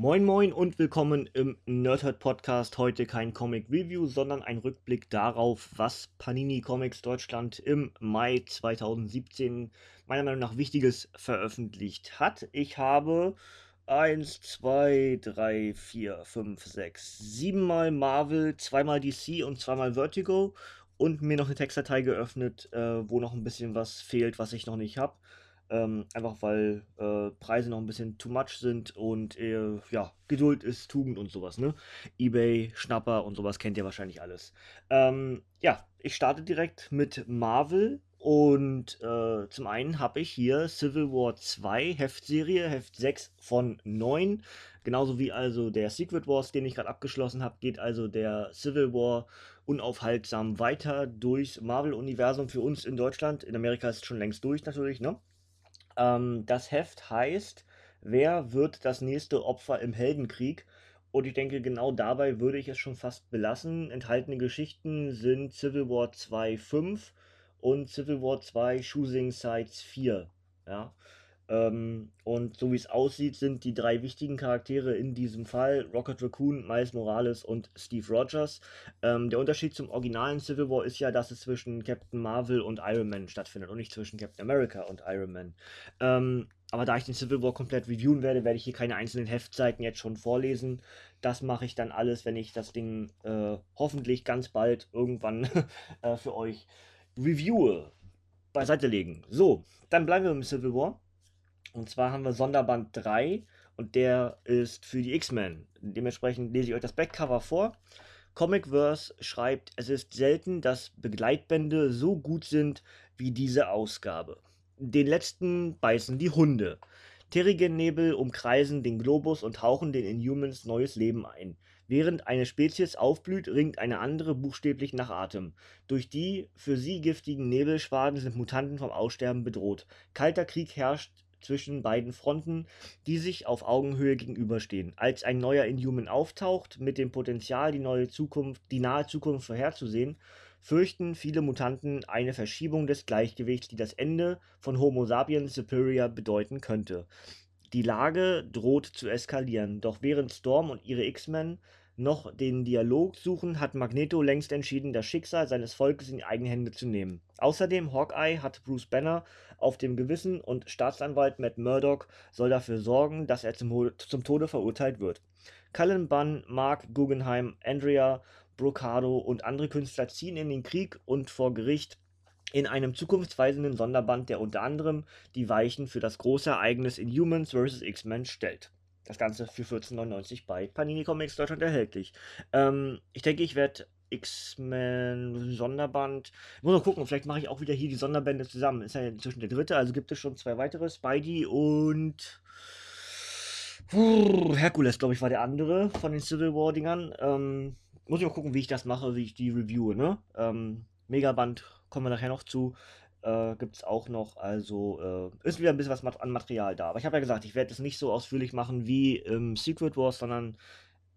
Moin Moin und willkommen im Nerdhurt Podcast. Heute kein Comic Review, sondern ein Rückblick darauf, was Panini Comics Deutschland im Mai 2017 meiner Meinung nach Wichtiges veröffentlicht hat. Ich habe 1, 2, 3, 4, 5, 6, 7 Mal Marvel, zweimal DC und zweimal Vertigo und mir noch eine Textdatei geöffnet, äh, wo noch ein bisschen was fehlt, was ich noch nicht habe. Ähm, einfach weil äh, Preise noch ein bisschen too much sind und äh, ja, Geduld ist Tugend und sowas, ne? Ebay, Schnapper und sowas kennt ihr wahrscheinlich alles. Ähm, ja, ich starte direkt mit Marvel und äh, zum einen habe ich hier Civil War 2 Heftserie, Heft 6 von 9. Genauso wie also der Secret Wars, den ich gerade abgeschlossen habe, geht also der Civil War unaufhaltsam weiter durchs Marvel-Universum für uns in Deutschland. In Amerika ist es schon längst durch natürlich, ne? Ähm, das Heft heißt, wer wird das nächste Opfer im Heldenkrieg? Und ich denke, genau dabei würde ich es schon fast belassen. Enthaltene Geschichten sind Civil War 2 5 und Civil War 2 Choosing Sides 4. Ja. Ähm, und so wie es aussieht, sind die drei wichtigen Charaktere in diesem Fall Rocket Raccoon, Miles Morales und Steve Rogers. Ähm, der Unterschied zum originalen Civil War ist ja, dass es zwischen Captain Marvel und Iron Man stattfindet und nicht zwischen Captain America und Iron Man. Ähm, aber da ich den Civil War komplett reviewen werde, werde ich hier keine einzelnen Heftseiten jetzt schon vorlesen. Das mache ich dann alles, wenn ich das Ding äh, hoffentlich ganz bald irgendwann äh, für euch reviewe. Beiseite legen. So, dann bleiben wir im Civil War. Und zwar haben wir Sonderband 3 und der ist für die X-Men. Dementsprechend lese ich euch das Backcover vor. Comicverse schreibt, es ist selten, dass Begleitbände so gut sind wie diese Ausgabe. Den letzten beißen die Hunde. Terrigen-Nebel umkreisen den Globus und hauchen den Inhumans neues Leben ein. Während eine Spezies aufblüht, ringt eine andere buchstäblich nach Atem. Durch die für sie giftigen Nebelschwaden sind Mutanten vom Aussterben bedroht. Kalter Krieg herrscht zwischen beiden Fronten, die sich auf Augenhöhe gegenüberstehen. Als ein neuer Inhuman auftaucht, mit dem Potenzial, die neue Zukunft, die nahe Zukunft vorherzusehen, fürchten viele Mutanten eine Verschiebung des Gleichgewichts, die das Ende von Homo sapiens superior bedeuten könnte. Die Lage droht zu eskalieren, doch während Storm und ihre X-Men noch den Dialog suchen, hat Magneto längst entschieden, das Schicksal seines Volkes in die eigenen Hände zu nehmen. Außerdem Hawkeye hat Bruce Banner auf dem Gewissen und Staatsanwalt Matt Murdock soll dafür sorgen, dass er zum, zum Tode verurteilt wird. Cullen Bunn, Mark Guggenheim, Andrea Brocado und andere Künstler ziehen in den Krieg und vor Gericht in einem zukunftsweisenden Sonderband, der unter anderem die Weichen für das große Ereignis in Humans vs. X-Men stellt. Das Ganze für 14,99 bei Panini Comics Deutschland erhältlich. Ähm, ich denke, ich werde X-Men Sonderband. Ich muss mal gucken, vielleicht mache ich auch wieder hier die Sonderbände zusammen. Ist ja inzwischen der dritte, also gibt es schon zwei weitere. Spidey und Herkules, glaube ich, war der andere von den Civil War-Dingern. Ähm, muss ich mal gucken, wie ich das mache, wie ich die reviewe, ne? Ähm, Megaband kommen wir nachher noch zu äh, gibt es auch noch. Also äh, ist wieder ein bisschen was an Material da. Aber ich habe ja gesagt, ich werde es nicht so ausführlich machen wie im Secret Wars, sondern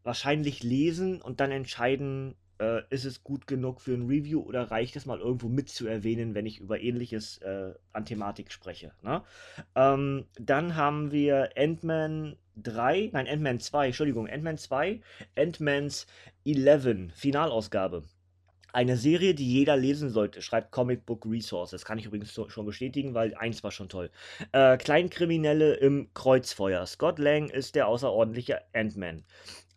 wahrscheinlich lesen und dann entscheiden, äh, ist es gut genug für ein Review oder reicht es mal irgendwo mit zu erwähnen, wenn ich über ähnliches äh, an Thematik spreche. Ne? Ähm, dann haben wir Ant-Man 3, nein, Ant-Man 2, Entschuldigung, Ant-Man 2, Ant-Man's 11, Finalausgabe. Eine Serie, die jeder lesen sollte, schreibt Comic Book Resource. Das kann ich übrigens schon bestätigen, weil eins war schon toll. Äh, Kleinkriminelle im Kreuzfeuer. Scott Lang ist der außerordentliche Ant-Man.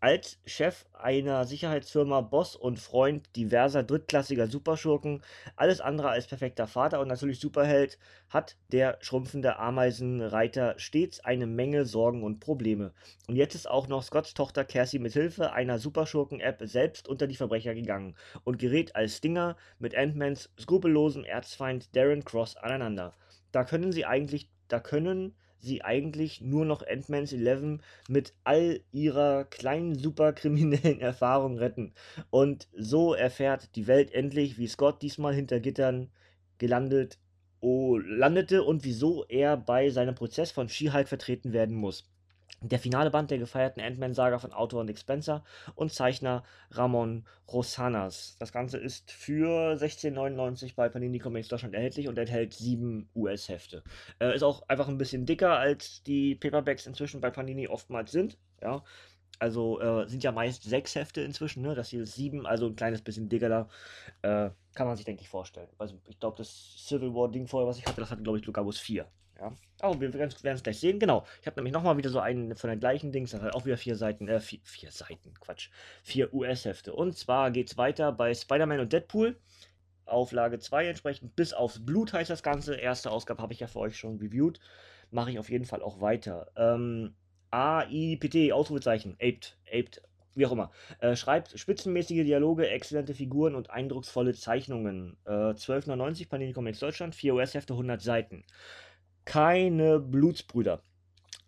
Als Chef einer Sicherheitsfirma, Boss und Freund diverser drittklassiger Superschurken, alles andere als perfekter Vater und natürlich Superheld, hat der schrumpfende Ameisenreiter stets eine Menge Sorgen und Probleme. Und jetzt ist auch noch Scotts Tochter Cassie mit Hilfe einer Superschurken-App selbst unter die Verbrecher gegangen und gerät als Stinger mit Ant-Mans skrupellosem Erzfeind Darren Cross aneinander. Da können sie eigentlich, da können sie eigentlich nur noch Ant-Man's 11 mit all ihrer kleinen superkriminellen Erfahrung retten. Und so erfährt die Welt endlich, wie Scott diesmal hinter Gittern gelandet oh, landete und wieso er bei seinem Prozess von She-Hulk vertreten werden muss. Der finale Band der gefeierten Ant-Man-Saga von Autor Nick Spencer und Zeichner Ramon Rosanas. Das Ganze ist für 16,99 bei Panini Comics Deutschland erhältlich und enthält sieben US-Hefte. Äh, ist auch einfach ein bisschen dicker, als die Paperbacks inzwischen bei Panini oftmals sind. Ja, also äh, sind ja meist sechs Hefte inzwischen, ne? Das hier ist sieben, also ein kleines bisschen dicker da. Äh, kann man sich, denke ich, vorstellen. Also ich glaube, das Civil War-Ding vorher, was ich hatte, das hatte, glaube ich, Lugabus 4. Ja. Oh, wir werden es gleich sehen. Genau. Ich habe nämlich nochmal wieder so einen von den gleichen Dings. Das hat auch wieder vier Seiten. Äh, vier, vier Seiten, Quatsch. Vier US-Hefte. Und zwar geht es weiter bei Spider-Man und Deadpool. Auflage 2 entsprechend. Bis aufs Blut heißt das Ganze. Erste Ausgabe habe ich ja für euch schon reviewed. Mache ich auf jeden Fall auch weiter. Ähm, A-I-P-T, Ausrufezeichen. Aped, aped, wie auch immer. Äh, schreibt spitzenmäßige Dialoge, exzellente Figuren und eindrucksvolle Zeichnungen. Äh, 12,99 Panini Comics Deutschland, 4 US-Hefte, 100 Seiten keine Blutsbrüder.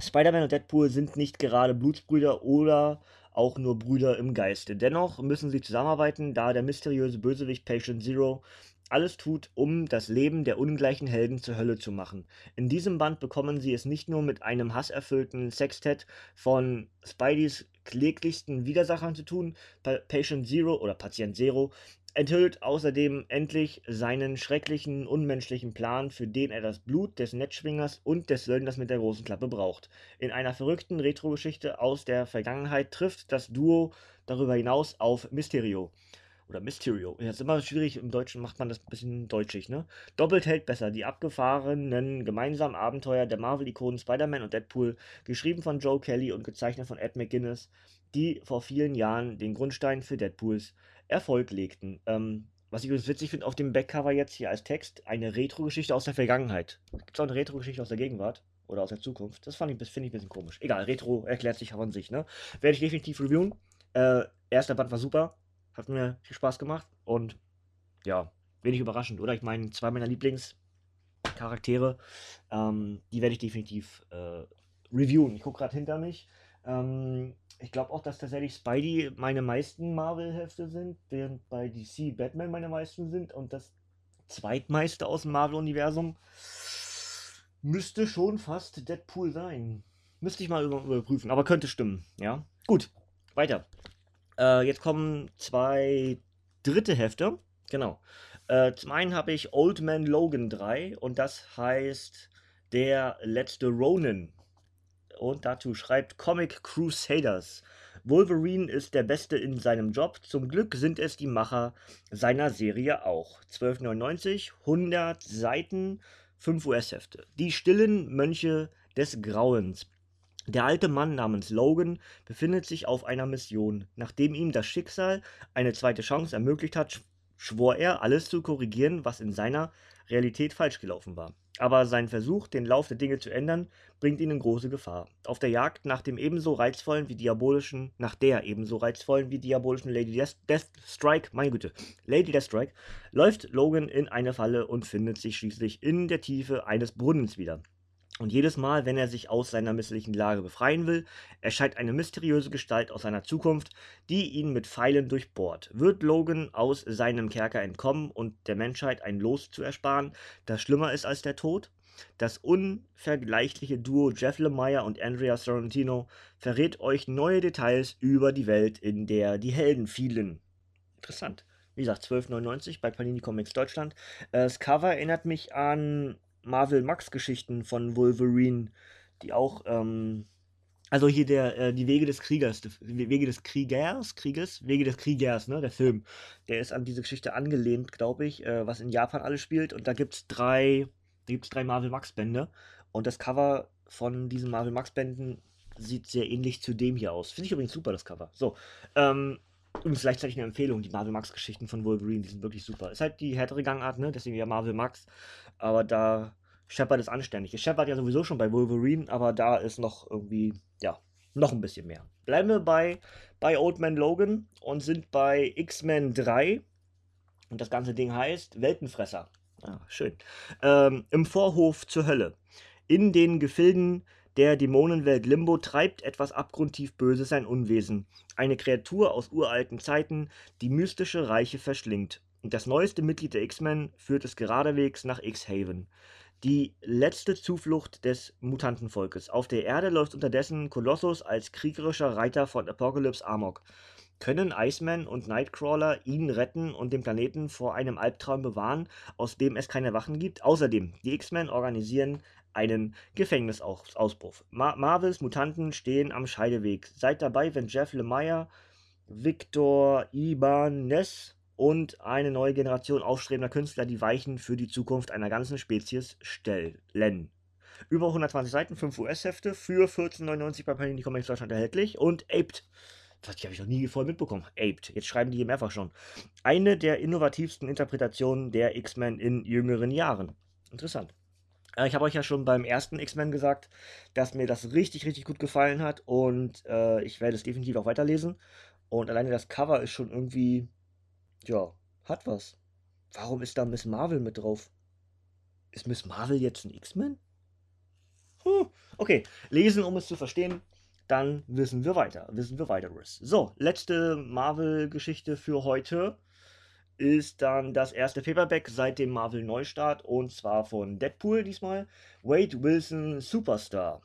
Spider-Man und Deadpool sind nicht gerade Blutsbrüder oder auch nur Brüder im Geiste. Dennoch müssen sie zusammenarbeiten, da der mysteriöse Bösewicht Patient Zero alles tut, um das Leben der ungleichen Helden zur Hölle zu machen. In diesem Band bekommen sie es nicht nur mit einem hasserfüllten Sextett von Spideys kläglichsten Widersachern zu tun, Patient Zero oder Patient Zero enthüllt außerdem endlich seinen schrecklichen, unmenschlichen Plan, für den er das Blut des Netzschwingers und des Söldners mit der großen Klappe braucht. In einer verrückten Retro-Geschichte aus der Vergangenheit trifft das Duo darüber hinaus auf Mysterio. Oder Mysterio. Ja, ist immer schwierig, im Deutschen macht man das ein bisschen deutschig, ne? Doppelt hält besser. Die abgefahrenen gemeinsamen Abenteuer der Marvel-Ikonen Spider-Man und Deadpool, geschrieben von Joe Kelly und gezeichnet von Ed McGuinness, die vor vielen Jahren den Grundstein für Deadpools Erfolg legten. Ähm, was ich übrigens witzig finde, auf dem Backcover jetzt hier als Text eine Retro-Geschichte aus der Vergangenheit. Gibt es auch eine Retro-Geschichte aus der Gegenwart? Oder aus der Zukunft? Das finde ich ein bisschen komisch. Egal, Retro erklärt sich von sich, ne? Werde ich definitiv reviewen. Äh, erster Band war super. Hat mir viel Spaß gemacht. Und ja, wenig überraschend, oder? Ich meine, zwei meiner Lieblingscharaktere, ähm, die werde ich definitiv äh, reviewen. Ich gucke gerade hinter mich. Ähm, ich glaube auch, dass tatsächlich Spidey meine meisten Marvel-Hefte sind, während bei DC Batman meine meisten sind und das zweitmeiste aus dem Marvel-Universum müsste schon fast Deadpool sein. Müsste ich mal überprüfen, aber könnte stimmen, ja. Gut, weiter. Äh, jetzt kommen zwei dritte Hefte. Genau. Äh, zum einen habe ich Old Man Logan 3 und das heißt Der letzte Ronin und dazu schreibt Comic Crusaders. Wolverine ist der Beste in seinem Job. Zum Glück sind es die Macher seiner Serie auch. 12,99, 100 Seiten, 5 US-Hefte. Die stillen Mönche des Grauens. Der alte Mann namens Logan befindet sich auf einer Mission. Nachdem ihm das Schicksal eine zweite Chance ermöglicht hat, schwor er, alles zu korrigieren, was in seiner Realität falsch gelaufen war. Aber sein Versuch, den Lauf der Dinge zu ändern, bringt ihn in große Gefahr. Auf der Jagd nach dem ebenso reizvollen wie diabolischen, nach der ebenso reizvollen wie diabolischen Lady Death, Deathstrike, meine Güte, Lady Deathstrike, läuft Logan in eine Falle und findet sich schließlich in der Tiefe eines Brunnens wieder. Und jedes Mal, wenn er sich aus seiner misslichen Lage befreien will, erscheint eine mysteriöse Gestalt aus seiner Zukunft, die ihn mit Pfeilen durchbohrt. Wird Logan aus seinem Kerker entkommen und der Menschheit ein Los zu ersparen, das schlimmer ist als der Tod? Das unvergleichliche Duo Jeff Lemire und Andrea Sorrentino verrät euch neue Details über die Welt, in der die Helden fielen. Interessant. Wie gesagt, 12,99 bei Panini Comics Deutschland. Das Cover erinnert mich an Marvel Max Geschichten von Wolverine, die auch, ähm, also hier der, äh, die Wege des Kriegers, die Wege des Kriegers, Krieges, Wege des Kriegers, ne, der Film, der ist an diese Geschichte angelehnt, glaube ich, äh, was in Japan alles spielt und da gibt es drei, da gibt's drei Marvel Max Bände und das Cover von diesen Marvel Max Bänden sieht sehr ähnlich zu dem hier aus. Finde ich übrigens super, das Cover. So, ähm, Übrigens gleichzeitig eine Empfehlung, die Marvel Max Geschichten von Wolverine, die sind wirklich super. Ist halt die härtere Gangart, ne? Deswegen ja Marvel Max. Aber da Shepard ist anständig. Shepard ja sowieso schon bei Wolverine, aber da ist noch irgendwie, ja, noch ein bisschen mehr. Bleiben wir bei, bei Old Man Logan und sind bei X-Men 3. Und das ganze Ding heißt Weltenfresser. Ah, schön. Ähm, Im Vorhof zur Hölle. In den Gefilden der Dämonenwelt Limbo treibt etwas abgrundtief Böses sein Unwesen. Eine Kreatur aus uralten Zeiten, die mystische Reiche verschlingt. Und das neueste Mitglied der X-Men führt es geradewegs nach X-Haven. die letzte Zuflucht des Mutantenvolkes. Auf der Erde läuft unterdessen Kolossus als kriegerischer Reiter von Apocalypse Amok. Können Iceman und Nightcrawler ihn retten und den Planeten vor einem Albtraum bewahren, aus dem es keine Wachen gibt? Außerdem, die X-Men organisieren einen Gefängnisausbruch. Ma Marvels Mutanten stehen am Scheideweg. Seid dabei, wenn Jeff Lemire, Victor Ibanez und eine neue Generation aufstrebender Künstler die Weichen für die Zukunft einer ganzen Spezies stellen. Über 120 Seiten, 5 US-Hefte für 14,99 bei Panini Comics Deutschland erhältlich und Aped das habe ich noch nie voll mitbekommen. Aped. Jetzt schreiben die hier mehrfach schon. Eine der innovativsten Interpretationen der X-Men in jüngeren Jahren. Interessant. Äh, ich habe euch ja schon beim ersten X-Men gesagt, dass mir das richtig, richtig gut gefallen hat und äh, ich werde es definitiv auch weiterlesen. Und alleine das Cover ist schon irgendwie, ja, hat was. Warum ist da Miss Marvel mit drauf? Ist Miss Marvel jetzt ein X-Men? Hm. Okay, lesen, um es zu verstehen dann wissen wir weiter, wissen wir weiteres. So, letzte Marvel-Geschichte für heute ist dann das erste Paperback seit dem Marvel-Neustart und zwar von Deadpool diesmal. Wade Wilson Superstar.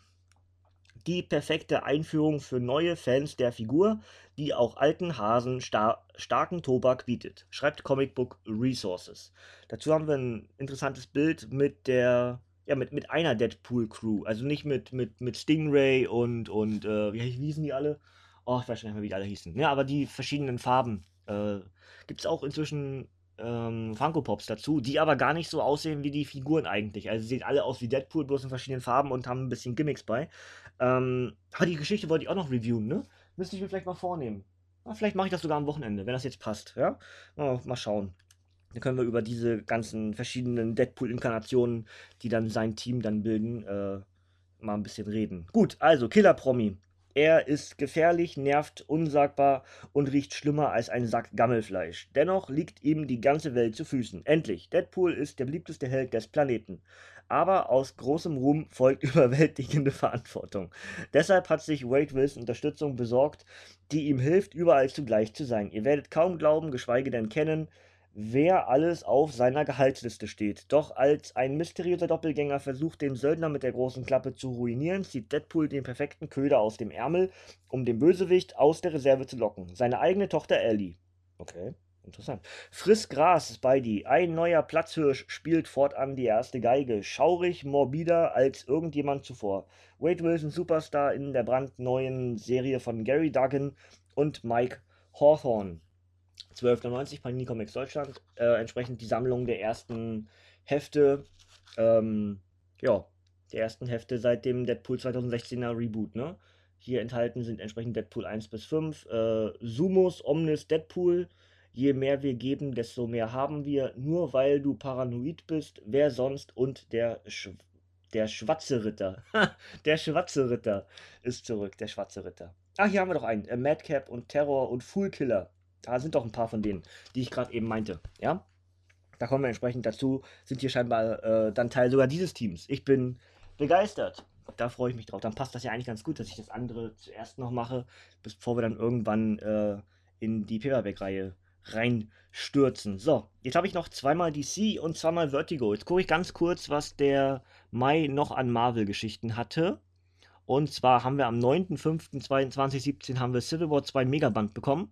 Die perfekte Einführung für neue Fans der Figur, die auch alten Hasen star starken Tobak bietet, schreibt Comic Book Resources. Dazu haben wir ein interessantes Bild mit der ja, mit, mit einer Deadpool-Crew. Also nicht mit, mit, mit Stingray und, und äh, wie hießen die alle? Oh, ich weiß schon nicht mehr, wie die alle hießen. Ja, aber die verschiedenen Farben. Äh, Gibt es auch inzwischen ähm, Funko Pops dazu, die aber gar nicht so aussehen wie die Figuren eigentlich. Also sie sehen alle aus wie Deadpool, bloß in verschiedenen Farben und haben ein bisschen Gimmicks bei. Ähm, aber die Geschichte wollte ich auch noch reviewen, ne? Müsste ich mir vielleicht mal vornehmen. Na, vielleicht mache ich das sogar am Wochenende, wenn das jetzt passt, ja? Mal, mal schauen. Dann können wir über diese ganzen verschiedenen Deadpool-Inkarnationen, die dann sein Team dann bilden, äh, mal ein bisschen reden. Gut, also Killer Promi. Er ist gefährlich, nervt, unsagbar und riecht schlimmer als ein Sack Gammelfleisch. Dennoch liegt ihm die ganze Welt zu Füßen. Endlich, Deadpool ist der beliebteste Held des Planeten. Aber aus großem Ruhm folgt überwältigende Verantwortung. Deshalb hat sich Wade Wilson Unterstützung besorgt, die ihm hilft, überall zugleich zu sein. Ihr werdet kaum glauben, geschweige denn kennen, wer alles auf seiner Gehaltsliste steht. Doch als ein mysteriöser Doppelgänger versucht, den Söldner mit der großen Klappe zu ruinieren, zieht Deadpool den perfekten Köder aus dem Ärmel, um den Bösewicht aus der Reserve zu locken. Seine eigene Tochter Ellie. Okay. Interessant. Friss Gras, Spidey. Ein neuer Platzhirsch spielt fortan die erste Geige. Schaurig, morbider als irgendjemand zuvor. Wade Wilson Superstar in der brandneuen Serie von Gary Duggan und Mike Hawthorne. 12,90 Panini Comics Deutschland. Äh, entsprechend die Sammlung der ersten Hefte. Ähm, ja, der ersten Hefte seit dem Deadpool 2016er Reboot, ne? Hier enthalten sind entsprechend Deadpool 1 bis 5, äh, Sumos, Omnis, Deadpool. Je mehr wir geben, desto mehr haben wir. Nur weil du paranoid bist, wer sonst und der Sch der schwarze Ritter. der schwarze Ritter ist zurück, der schwarze Ritter. Ah, hier haben wir doch einen. Äh, Madcap und Terror und Fool Killer. Da sind doch ein paar von denen, die ich gerade eben meinte. Ja, da kommen wir entsprechend dazu, sind hier scheinbar äh, dann Teil sogar dieses Teams. Ich bin begeistert. Da freue ich mich drauf. Dann passt das ja eigentlich ganz gut, dass ich das andere zuerst noch mache, bevor wir dann irgendwann äh, in die Paperback-Reihe reinstürzen. So, jetzt habe ich noch zweimal DC und zweimal Vertigo. Jetzt gucke ich ganz kurz, was der Mai noch an Marvel-Geschichten hatte. Und zwar haben wir am 9.05.2017 haben wir Civil War 2 Megaband bekommen.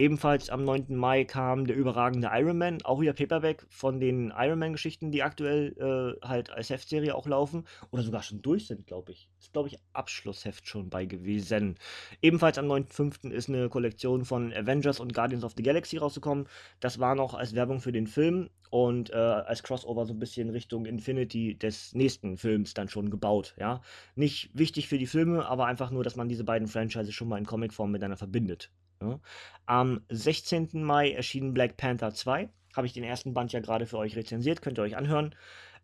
Ebenfalls am 9. Mai kam der überragende Iron Man, auch wieder Paperback von den Iron Man-Geschichten, die aktuell äh, halt als Heftserie auch laufen oder sogar schon durch sind, glaube ich. Ist, glaube ich, Abschlussheft schon bei gewesen. Ebenfalls am 9.5. ist eine Kollektion von Avengers und Guardians of the Galaxy rausgekommen. Das war noch als Werbung für den Film und äh, als Crossover so ein bisschen Richtung Infinity des nächsten Films dann schon gebaut. Ja, nicht wichtig für die Filme, aber einfach nur, dass man diese beiden Franchises schon mal in Comicform miteinander verbindet. Ja. Am 16. Mai erschien Black Panther 2. Habe ich den ersten Band ja gerade für euch rezensiert, könnt ihr euch anhören.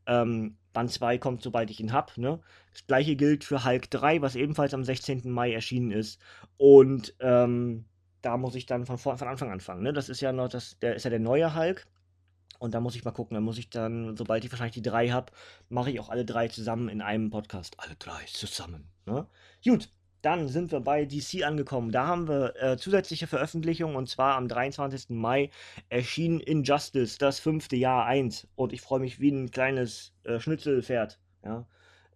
Ähm, Band 2 kommt, sobald ich ihn habe. Ne? Das gleiche gilt für Hulk 3, was ebenfalls am 16. Mai erschienen ist. Und ähm, da muss ich dann von, von Anfang anfangen. Ne? Das ist ja noch, das, der ist ja der neue Hulk. Und da muss ich mal gucken. Da muss ich dann, sobald ich wahrscheinlich die drei habe, mache ich auch alle drei zusammen in einem Podcast. Alle drei zusammen. Ne? Gut, dann sind wir bei DC angekommen. Da haben wir äh, zusätzliche Veröffentlichungen und zwar am 23. Mai erschien Injustice, das fünfte Jahr 1. Und ich freue mich wie ein kleines äh, Schnitzelpferd. Ja,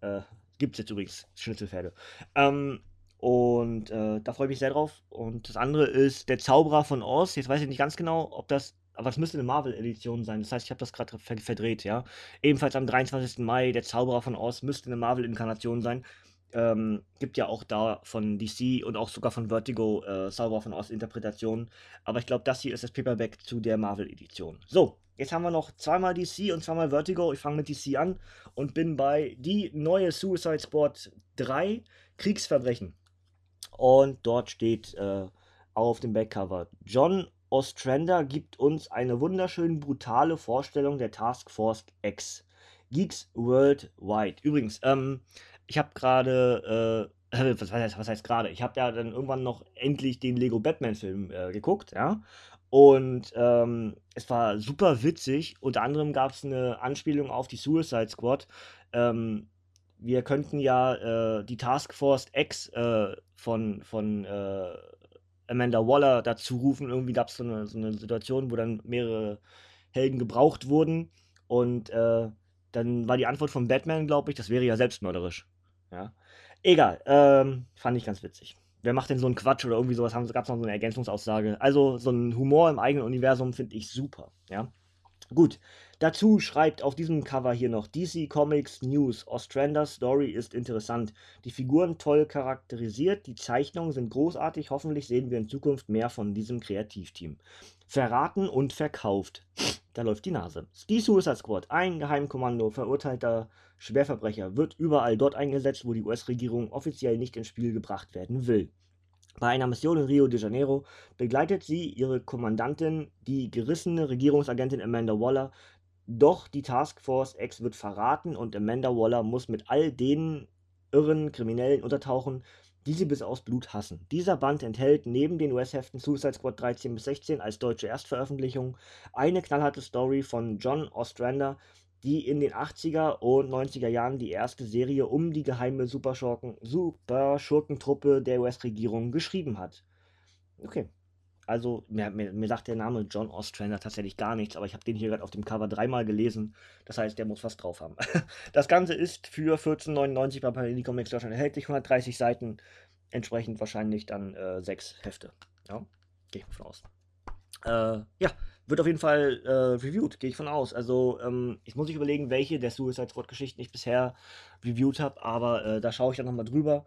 äh, gibt es jetzt übrigens Schnitzelpferde. Ähm, und äh, da freue ich mich sehr drauf. Und das andere ist Der Zauberer von Oz. Jetzt weiß ich nicht ganz genau, ob das. Aber es müsste eine Marvel-Edition sein. Das heißt, ich habe das gerade verdreht, ja. Ebenfalls am 23. Mai, Der Zauberer von Oz müsste eine Marvel-Inkarnation sein. Ähm, gibt ja auch da von DC und auch sogar von Vertigo äh, Zauberer von Oz Interpretationen. Aber ich glaube, das hier ist das Paperback zu der Marvel-Edition. So, jetzt haben wir noch zweimal DC und zweimal Vertigo. Ich fange mit DC an und bin bei die neue Suicide Squad 3 Kriegsverbrechen. Und dort steht äh, auf dem Backcover, John Ostrander gibt uns eine wunderschön brutale Vorstellung der Task Force X. Geeks Worldwide. Übrigens, ähm, ich habe gerade, äh, was heißt, was heißt gerade? Ich habe ja dann irgendwann noch endlich den Lego Batman-Film äh, geguckt, ja. Und ähm, es war super witzig. Unter anderem gab es eine Anspielung auf die Suicide Squad. Ähm, wir könnten ja äh, die Task Force X äh, von, von äh, Amanda Waller dazu rufen. Irgendwie gab es so eine, so eine Situation, wo dann mehrere Helden gebraucht wurden. Und äh, dann war die Antwort von Batman, glaube ich, das wäre ja selbstmörderisch. Ja. Egal, ähm, fand ich ganz witzig. Wer macht denn so einen Quatsch oder irgendwie sowas? Gab es noch so eine Ergänzungsaussage? Also, so ein Humor im eigenen Universum finde ich super. Ja. Gut, dazu schreibt auf diesem Cover hier noch DC Comics News. Ostrander's Story ist interessant. Die Figuren toll charakterisiert, die Zeichnungen sind großartig. Hoffentlich sehen wir in Zukunft mehr von diesem Kreativteam. Verraten und verkauft. Da läuft die Nase. Die Suicide Squad, ein Geheimkommando verurteilter Schwerverbrecher, wird überall dort eingesetzt, wo die US-Regierung offiziell nicht ins Spiel gebracht werden will. Bei einer Mission in Rio de Janeiro begleitet sie ihre Kommandantin, die gerissene Regierungsagentin Amanda Waller, doch die Task Force X wird verraten und Amanda Waller muss mit all den irren Kriminellen untertauchen, die sie bis aus Blut hassen. Dieser Band enthält neben den US-Heften Suicide Squad 13 bis 16 als deutsche Erstveröffentlichung eine knallharte Story von John Ostrander, die in den 80er und 90er Jahren die erste Serie um die geheime Superschurken, Superschurkentruppe der US-Regierung geschrieben hat. Okay. Also, mir, mir, mir, sagt der Name John Ostrander tatsächlich gar nichts, aber ich habe den hier gerade auf dem Cover dreimal gelesen. Das heißt, der muss was drauf haben. Das Ganze ist für 14,99 bei Panini Comics Deutschland erhältlich, 130 Seiten, entsprechend wahrscheinlich dann äh, sechs Hefte. Ja, gehe ich davon aus. Äh, ja, wird auf jeden Fall äh, reviewed, gehe ich von aus. Also, ähm, ich muss nicht überlegen, welche der Suicide Squad-Geschichten ich bisher reviewed habe, aber äh, da schaue ich dann nochmal drüber.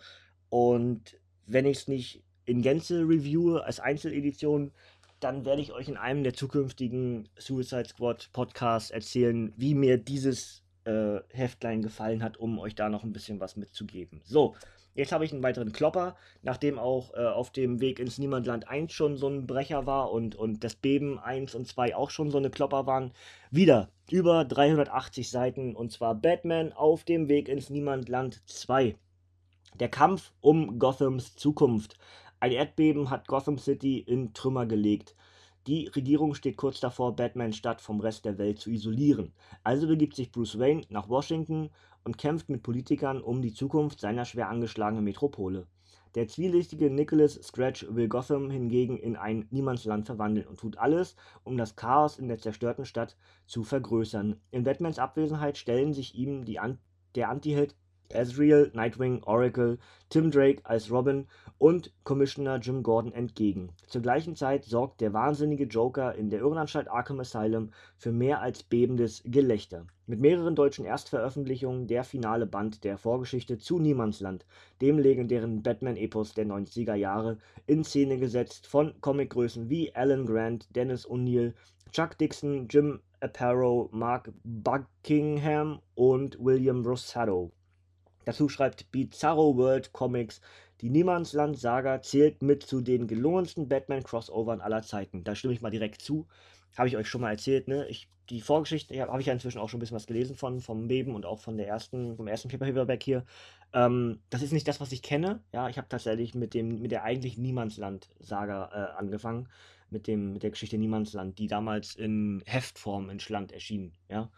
Und wenn ich es nicht in Gänze reviewe als Einzeledition, dann werde ich euch in einem der zukünftigen Suicide Squad Podcasts erzählen, wie mir dieses äh, Heftlein gefallen hat, um euch da noch ein bisschen was mitzugeben. So, Jetzt habe ich einen weiteren Klopper, nachdem auch äh, auf dem Weg ins Niemandland 1 schon so ein Brecher war und, und das Beben 1 und 2 auch schon so eine Klopper waren. Wieder über 380 Seiten und zwar Batman auf dem Weg ins Niemandland 2. Der Kampf um Gothams Zukunft. Ein Erdbeben hat Gotham City in Trümmer gelegt. Die Regierung steht kurz davor, Batmans Stadt vom Rest der Welt zu isolieren. Also begibt sich Bruce Wayne nach Washington und kämpft mit Politikern um die Zukunft seiner schwer angeschlagenen Metropole. Der zwielichtige Nicholas Scratch will Gotham hingegen in ein Niemandsland verwandeln und tut alles, um das Chaos in der zerstörten Stadt zu vergrößern. In Batmans Abwesenheit stellen sich ihm die An der Antiheld Azrael, Nightwing, Oracle, Tim Drake als Robin und Commissioner Jim Gordon entgegen. Zur gleichen Zeit sorgt der wahnsinnige Joker in der Irrenanstalt Arkham Asylum für mehr als bebendes Gelächter. Mit mehreren deutschen Erstveröffentlichungen der finale Band der Vorgeschichte zu Niemandsland, dem legendären Batman-Epos der 90er Jahre, in Szene gesetzt von Comicgrößen wie Alan Grant, Dennis O'Neill, Chuck Dixon, Jim Aparo, Mark Buckingham und William Rosado. Dazu schreibt Bizarro World Comics, die Niemandsland-Saga zählt mit zu den gelungensten Batman-Crossovern aller Zeiten. Da stimme ich mal direkt zu. Habe ich euch schon mal erzählt, ne? Ich, die Vorgeschichte habe ich ja inzwischen auch schon ein bisschen was gelesen von, vom Beben und auch von der ersten, vom ersten Paperback hier. Ähm, das ist nicht das, was ich kenne. Ja, ich habe tatsächlich mit dem, mit der eigentlich Niemandsland-Saga äh, angefangen. Mit dem, mit der Geschichte Niemandsland, die damals in Heftform in Schland erschien, ja.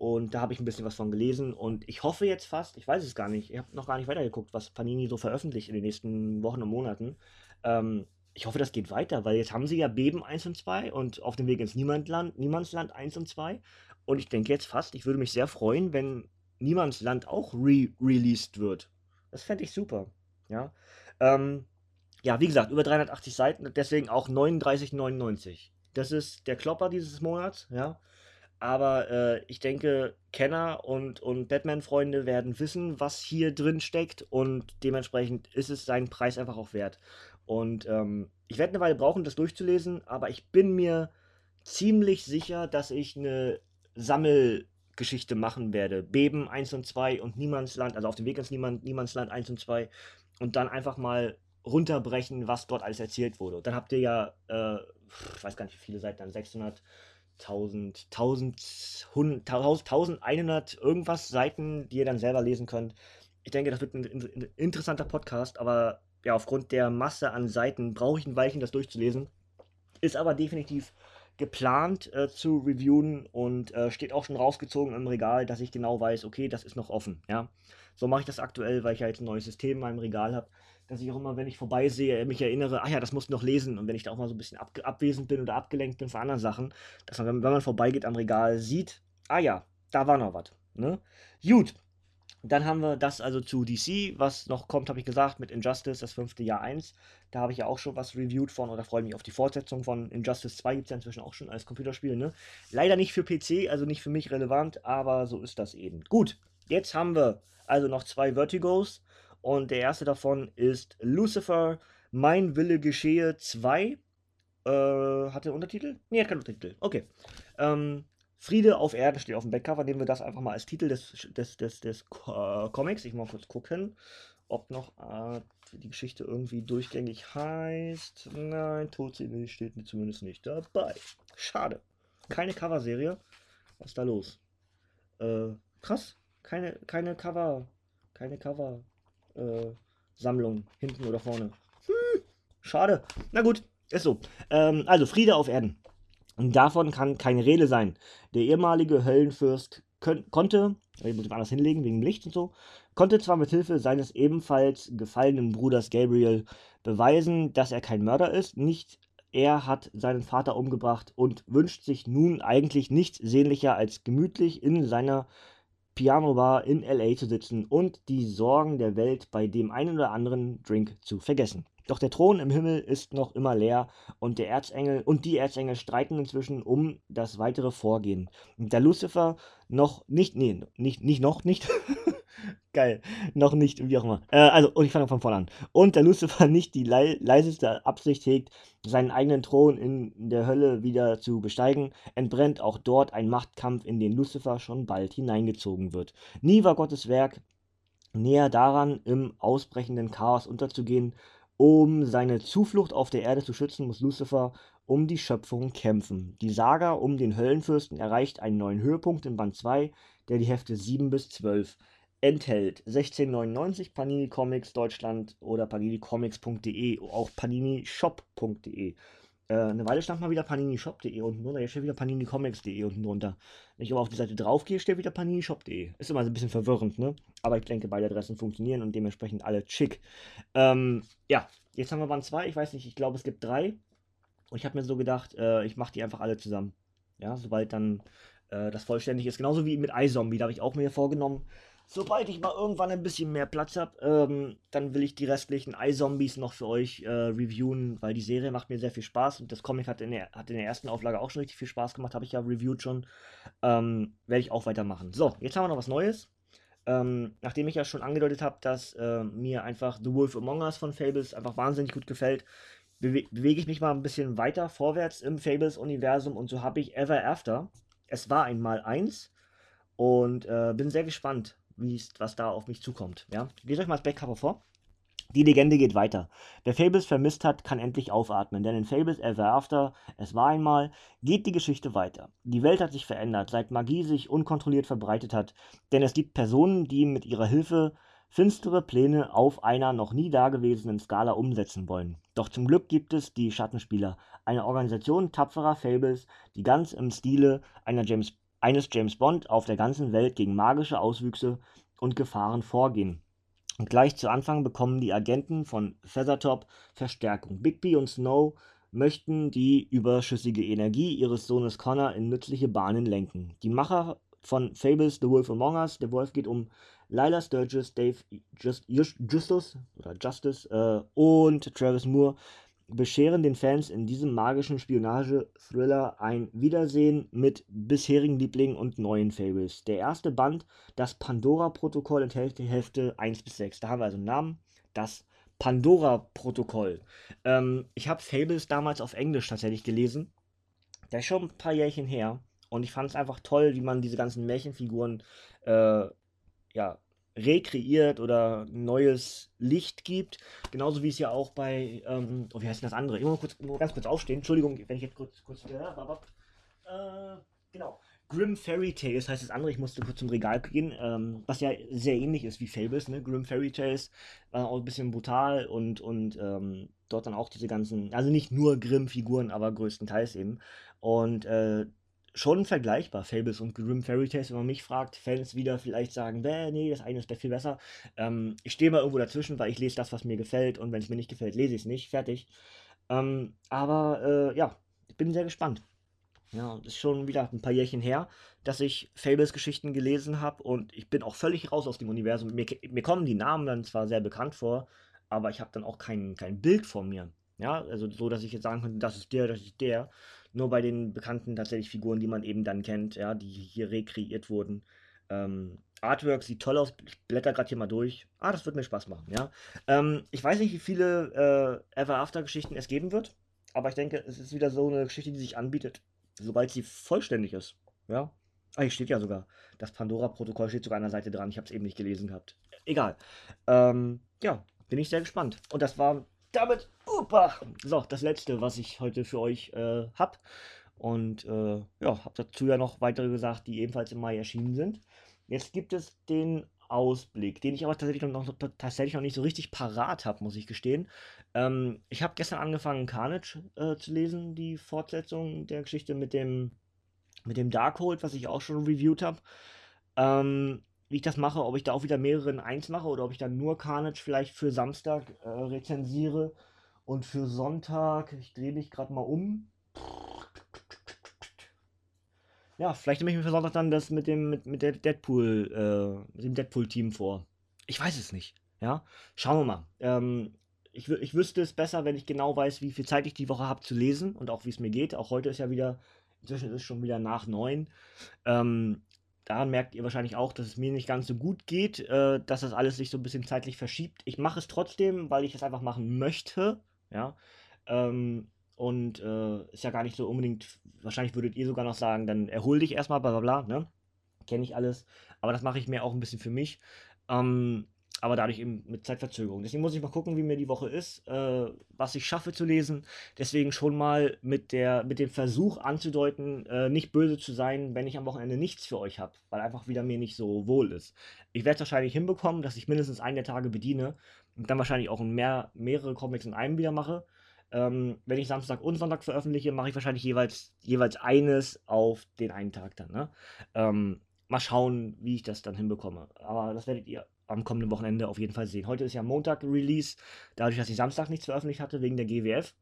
Und da habe ich ein bisschen was von gelesen. Und ich hoffe jetzt fast, ich weiß es gar nicht, ich habe noch gar nicht weitergeguckt, was Panini so veröffentlicht in den nächsten Wochen und Monaten. Ähm, ich hoffe, das geht weiter, weil jetzt haben sie ja Beben 1 und 2 und auf dem Weg ins Niemandland, Niemandsland 1 und 2. Und ich denke jetzt fast, ich würde mich sehr freuen, wenn Niemandsland auch re-released wird. Das fände ich super. Ja. Ähm, ja, wie gesagt, über 380 Seiten, deswegen auch 39,99. Das ist der Klopper dieses Monats, ja. Aber äh, ich denke, Kenner und, und Batman-Freunde werden wissen, was hier drin steckt und dementsprechend ist es seinen Preis einfach auch wert. Und ähm, ich werde eine Weile brauchen, das durchzulesen, aber ich bin mir ziemlich sicher, dass ich eine Sammelgeschichte machen werde. Beben 1 und 2 und Niemandsland, also auf dem Weg ins Niemand, Niemandsland 1 und 2 und dann einfach mal runterbrechen, was dort alles erzählt wurde. dann habt ihr ja, äh, ich weiß gar nicht, wie viele Seiten, dann 600, 1000, 1000, 1100 irgendwas Seiten, die ihr dann selber lesen könnt. Ich denke, das wird ein, ein interessanter Podcast, aber ja, aufgrund der Masse an Seiten brauche ich ein Weilchen, das durchzulesen. Ist aber definitiv geplant äh, zu reviewen und äh, steht auch schon rausgezogen im Regal, dass ich genau weiß, okay, das ist noch offen. Ja, so mache ich das aktuell, weil ich ja jetzt ein neues System in meinem Regal habe, dass ich auch immer, wenn ich vorbeisehe, mich erinnere, ach ja, das muss noch lesen und wenn ich da auch mal so ein bisschen ab abwesend bin oder abgelenkt bin von anderen Sachen, dass man, wenn man vorbeigeht am Regal, sieht, ah ja, da war noch was. Ne? Gut, dann haben wir das also zu DC, was noch kommt, habe ich gesagt, mit Injustice, das fünfte Jahr 1. Da habe ich ja auch schon was reviewed von oder freue mich auf die Fortsetzung von Injustice 2. Gibt es ja inzwischen auch schon als Computerspiel. Ne? Leider nicht für PC, also nicht für mich relevant, aber so ist das eben. Gut, jetzt haben wir also noch zwei Vertigos und der erste davon ist Lucifer, Mein Wille geschehe 2. Äh, hat der Untertitel? Nee, hat keinen Untertitel. Okay. Ähm, Friede auf Erde steht auf dem Backcover. Nehmen wir das einfach mal als Titel des, des, des, des äh, Comics. Ich mal kurz gucken, ob noch äh, die Geschichte irgendwie durchgängig heißt. Nein, Todsee steht zumindest nicht dabei. Schade. Keine Coverserie. Was ist da los? Äh, krass. Keine, keine Cover. Keine Cover. Sammlung. Hinten oder vorne. Hm, schade. Na gut, ist so. Ähm, also Friede auf Erden. Und davon kann keine Rede sein. Der ehemalige Höllenfürst konnte, ich muss ich anders hinlegen wegen dem Licht und so, konnte zwar mit Hilfe seines ebenfalls gefallenen Bruders Gabriel beweisen, dass er kein Mörder ist, nicht er hat seinen Vater umgebracht und wünscht sich nun eigentlich nichts sehnlicher als gemütlich in seiner Piano-Bar in LA zu sitzen und die Sorgen der Welt bei dem einen oder anderen Drink zu vergessen. Doch der Thron im Himmel ist noch immer leer und der Erzengel und die Erzengel streiten inzwischen um das weitere Vorgehen. Der Lucifer noch nicht, nee, nicht, nicht noch nicht, geil, noch nicht, wie auch immer. Äh, also, und ich fange von vorne an. Und der Lucifer nicht die le leiseste Absicht hegt, seinen eigenen Thron in der Hölle wieder zu besteigen, entbrennt auch dort ein Machtkampf, in den Lucifer schon bald hineingezogen wird. Nie war Gottes Werk näher daran, im ausbrechenden Chaos unterzugehen, um seine Zuflucht auf der Erde zu schützen, muss Lucifer um die Schöpfung kämpfen. Die Saga um den Höllenfürsten erreicht einen neuen Höhepunkt in Band 2, der die Hefte 7 bis 12 enthält. 1699 Panini Comics Deutschland oder paninicomics.de, auch paninishop.de. Äh, eine Weile stand mal wieder paninishop.de unten drunter, jetzt steht wieder paninicomics.de unten drunter. Wenn ich aber auf die Seite drauf gehe, steht wieder paninishop.de. Ist immer so ein bisschen verwirrend, ne? Aber ich denke, beide Adressen funktionieren und dementsprechend alle schick. Ähm, ja, jetzt haben wir Band 2. Ich weiß nicht, ich glaube, es gibt drei. Und ich habe mir so gedacht, äh, ich mache die einfach alle zusammen. Ja, sobald dann äh, das vollständig ist. Genauso wie mit iZombie, da habe ich auch mir vorgenommen, Sobald ich mal irgendwann ein bisschen mehr Platz habe, ähm, dann will ich die restlichen iZombies noch für euch äh, reviewen, weil die Serie macht mir sehr viel Spaß und das Comic hat in der, hat in der ersten Auflage auch schon richtig viel Spaß gemacht, habe ich ja reviewed schon. Ähm, Werde ich auch weitermachen. So, jetzt haben wir noch was Neues. Ähm, nachdem ich ja schon angedeutet habe, dass äh, mir einfach The Wolf Among Us von Fables einfach wahnsinnig gut gefällt, bewe bewege ich mich mal ein bisschen weiter vorwärts im Fables-Universum und so habe ich Ever After. Es war einmal eins und äh, bin sehr gespannt, was da auf mich zukommt. Ja? Lese euch mal das Backcover vor. Die Legende geht weiter. Wer Fables vermisst hat, kann endlich aufatmen, denn in Fables Ever After, es war einmal, geht die Geschichte weiter. Die Welt hat sich verändert, seit Magie sich unkontrolliert verbreitet hat, denn es gibt Personen, die mit ihrer Hilfe finstere Pläne auf einer noch nie dagewesenen Skala umsetzen wollen. Doch zum Glück gibt es die Schattenspieler, eine Organisation tapferer Fables, die ganz im Stile einer James eines James Bond auf der ganzen Welt gegen magische Auswüchse und Gefahren vorgehen. Und gleich zu Anfang bekommen die Agenten von Feathertop Verstärkung. Bigby und Snow möchten die überschüssige Energie ihres Sohnes Connor in nützliche Bahnen lenken. Die Macher von Fables The Wolf Among Us, der Wolf geht um Lila Sturgis, Dave Just, Justus oder Justice äh, und Travis Moore bescheren den Fans in diesem magischen Spionage-Thriller ein Wiedersehen mit bisherigen Lieblingen und neuen Fables. Der erste Band, das Pandora-Protokoll, enthält die Hälfte 1 bis 6. Da haben wir also einen Namen, das Pandora-Protokoll. Ähm, ich habe Fables damals auf Englisch tatsächlich gelesen. Das ist schon ein paar Jährchen her. Und ich fand es einfach toll, wie man diese ganzen Märchenfiguren äh, ja, rekreiert oder neues Licht gibt. Genauso wie es ja auch bei, ähm, oh, wie heißt denn das andere? Ich muss kurz, nur ganz kurz aufstehen. Entschuldigung, wenn ich jetzt kurz, kurz, äh, genau. Grim Fairy Tales heißt das andere. Ich musste kurz zum Regal gehen, ähm, was ja sehr ähnlich ist wie Fables. Ne? Grim Fairy Tales war auch ein bisschen brutal und, und ähm, dort dann auch diese ganzen, also nicht nur Grimm-Figuren, aber größtenteils eben. Und äh, schon vergleichbar, Fables und Grim Fairy Tales, wenn man mich fragt, Fans wieder vielleicht sagen, nee, das eine ist viel besser. Ähm, ich stehe mal irgendwo dazwischen, weil ich lese das, was mir gefällt und wenn es mir nicht gefällt, lese ich es nicht, fertig. Ähm, aber äh, ja, ich bin sehr gespannt. Ja, ist schon wieder ein paar Jährchen her, dass ich Fables Geschichten gelesen habe und ich bin auch völlig raus aus dem Universum. Mir, mir kommen die Namen dann zwar sehr bekannt vor, aber ich habe dann auch kein, kein Bild vor mir. Ja, also so, dass ich jetzt sagen könnte, das ist der, das ist der. Nur bei den bekannten tatsächlich Figuren, die man eben dann kennt, ja, die hier rekreiert wurden. Ähm, Artwork sieht toll aus. Ich blätter gerade hier mal durch. Ah, das wird mir Spaß machen, ja. Ähm, ich weiß nicht, wie viele äh, Ever After Geschichten es geben wird, aber ich denke, es ist wieder so eine Geschichte, die sich anbietet, sobald sie vollständig ist. Ja. Ah, hier steht ja sogar. Das Pandora-Protokoll steht sogar an der Seite dran. Ich habe es eben nicht gelesen gehabt. Egal. Ähm, ja, bin ich sehr gespannt. Und das war damit, upa, so, das letzte, was ich heute für euch äh, habe. Und äh, ja, habe dazu ja noch weitere gesagt, die ebenfalls im Mai erschienen sind. Jetzt gibt es den Ausblick, den ich aber tatsächlich noch, noch tatsächlich noch nicht so richtig parat habe, muss ich gestehen. Ähm, ich habe gestern angefangen, Carnage äh, zu lesen, die Fortsetzung der Geschichte mit dem, mit dem Darkhold, was ich auch schon reviewed habe. Ähm, wie ich das mache, ob ich da auch wieder mehrere in eins mache oder ob ich dann nur Carnage vielleicht für Samstag äh, rezensiere und für Sonntag, ich drehe mich gerade mal um. Ja, vielleicht nehme ich mir für Sonntag dann das mit dem mit, mit der Deadpool, äh, mit dem Deadpool-Team vor. Ich weiß es nicht. Ja, schauen wir mal. Ähm, ich, ich wüsste es besser, wenn ich genau weiß, wie viel Zeit ich die Woche habe zu lesen und auch wie es mir geht. Auch heute ist ja wieder, inzwischen ist es schon wieder nach neun. Ähm, daran merkt ihr wahrscheinlich auch, dass es mir nicht ganz so gut geht, äh, dass das alles sich so ein bisschen zeitlich verschiebt. Ich mache es trotzdem, weil ich es einfach machen möchte, ja. Ähm, und äh, ist ja gar nicht so unbedingt, wahrscheinlich würdet ihr sogar noch sagen, dann erhol dich erstmal, bla bla bla, ne? Kenne ich alles. Aber das mache ich mir auch ein bisschen für mich. Ähm, aber dadurch eben mit Zeitverzögerung. Deswegen muss ich mal gucken, wie mir die Woche ist, äh, was ich schaffe zu lesen. Deswegen schon mal mit, der, mit dem Versuch anzudeuten, äh, nicht böse zu sein, wenn ich am Wochenende nichts für euch habe, weil einfach wieder mir nicht so wohl ist. Ich werde es wahrscheinlich hinbekommen, dass ich mindestens einen der Tage bediene und dann wahrscheinlich auch mehr, mehrere Comics in einem wieder mache. Ähm, wenn ich Samstag und Sonntag veröffentliche, mache ich wahrscheinlich jeweils, jeweils eines auf den einen Tag dann. Ne? Ähm, mal schauen, wie ich das dann hinbekomme. Aber das werdet ihr am kommenden Wochenende auf jeden Fall sehen. Heute ist ja Montag Release, dadurch, dass ich Samstag nichts veröffentlicht hatte wegen der GWF.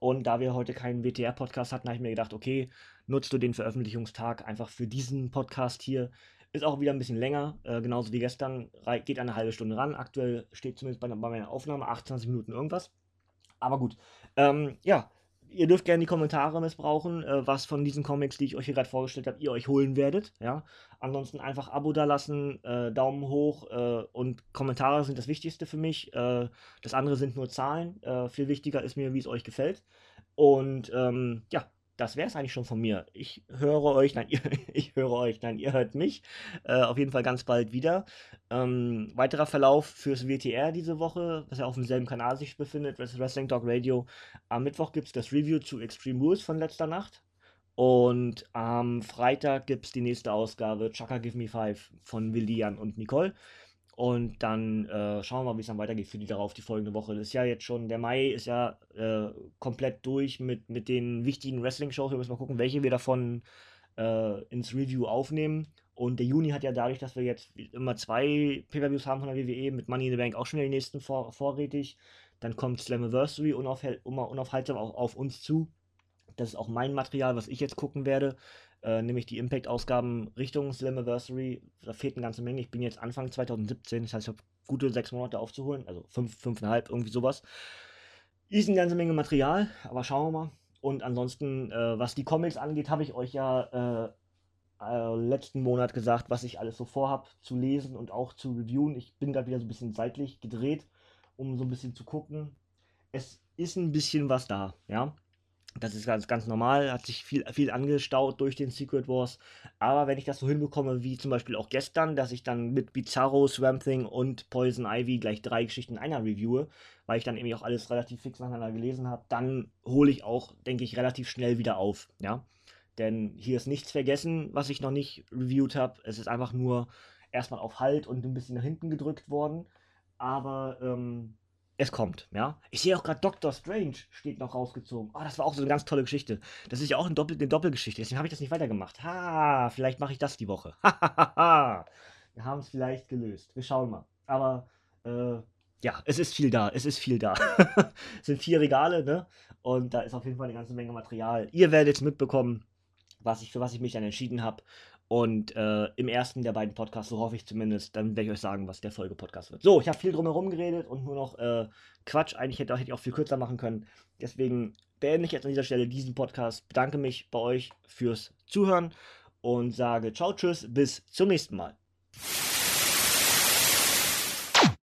Und da wir heute keinen WTR-Podcast hatten, habe ich mir gedacht, okay, nutzt du den Veröffentlichungstag einfach für diesen Podcast hier. Ist auch wieder ein bisschen länger, äh, genauso wie gestern, geht eine halbe Stunde ran. Aktuell steht zumindest bei, bei meiner Aufnahme 28 Minuten irgendwas. Aber gut, ähm, ja, ihr dürft gerne die Kommentare missbrauchen, äh, was von diesen Comics, die ich euch hier gerade vorgestellt habe, ihr euch holen werdet. Ja? Ansonsten einfach Abo da lassen, äh, Daumen hoch äh, und Kommentare sind das Wichtigste für mich. Äh, das andere sind nur Zahlen. Äh, viel wichtiger ist mir, wie es euch gefällt. Und ähm, ja, das wäre es eigentlich schon von mir. Ich höre euch, nein, ihr, ich höre euch, nein, ihr hört mich. Äh, auf jeden Fall ganz bald wieder. Ähm, weiterer Verlauf fürs WTR diese Woche, was ja auf demselben Kanal sich befindet, Wrestling Talk Radio. Am Mittwoch gibt es das Review zu Extreme Rules von letzter Nacht. Und am Freitag gibt es die nächste Ausgabe, Chaka Give Me Five von Willian und Nicole. Und dann äh, schauen wir mal, wie es dann weitergeht für die darauf die folgende Woche. Das ist ja jetzt schon, der Mai ist ja äh, komplett durch mit, mit den wichtigen Wrestling-Shows. Wir müssen mal gucken, welche wir davon äh, ins Review aufnehmen. Und der Juni hat ja dadurch, dass wir jetzt immer zwei Pay-Per-Views haben von der WWE mit Money in the Bank auch schon wieder die nächsten vor, vorrätig. Dann kommt Slammiversary unaufhaltsam auch auf uns zu. Das ist auch mein Material, was ich jetzt gucken werde. Äh, nämlich die Impact-Ausgaben Richtung Slammiversary. Da fehlt eine ganze Menge. Ich bin jetzt Anfang 2017, das heißt, ich habe gute sechs Monate aufzuholen. Also fünf, fünfeinhalb, irgendwie sowas. Ist eine ganze Menge Material, aber schauen wir mal. Und ansonsten, äh, was die Comics angeht, habe ich euch ja äh, äh, letzten Monat gesagt, was ich alles so vorhab zu lesen und auch zu reviewen. Ich bin gerade wieder so ein bisschen seitlich gedreht, um so ein bisschen zu gucken. Es ist ein bisschen was da, ja. Das ist ganz, ganz normal, hat sich viel, viel angestaut durch den Secret Wars. Aber wenn ich das so hinbekomme, wie zum Beispiel auch gestern, dass ich dann mit Bizarro, Swamp Thing und Poison Ivy gleich drei Geschichten in einer reviewe, weil ich dann irgendwie auch alles relativ fix nacheinander gelesen habe, dann hole ich auch, denke ich, relativ schnell wieder auf. Ja? Denn hier ist nichts vergessen, was ich noch nicht reviewed habe. Es ist einfach nur erstmal auf Halt und ein bisschen nach hinten gedrückt worden. Aber ähm, es kommt, ja. Ich sehe auch gerade Doctor Strange steht noch rausgezogen. Oh, das war auch so eine ganz tolle Geschichte. Das ist ja auch eine, Doppel eine Doppelgeschichte. Deswegen habe ich das nicht weitergemacht. Ha, vielleicht mache ich das die Woche. Ha, Wir haben es vielleicht gelöst. Wir schauen mal. Aber äh, ja, es ist viel da. Es ist viel da. es sind vier Regale, ne? Und da ist auf jeden Fall eine ganze Menge Material. Ihr werdet mitbekommen was ich, für was ich mich dann entschieden habe. Und äh, im ersten der beiden Podcasts, so hoffe ich zumindest, dann werde ich euch sagen, was der Folge-Podcast wird. So, ich habe viel drumherum geredet und nur noch äh, Quatsch. Eigentlich hätte, hätte ich auch viel kürzer machen können. Deswegen beende ich jetzt an dieser Stelle diesen Podcast. Bedanke mich bei euch fürs Zuhören und sage ciao, tschüss, bis zum nächsten Mal.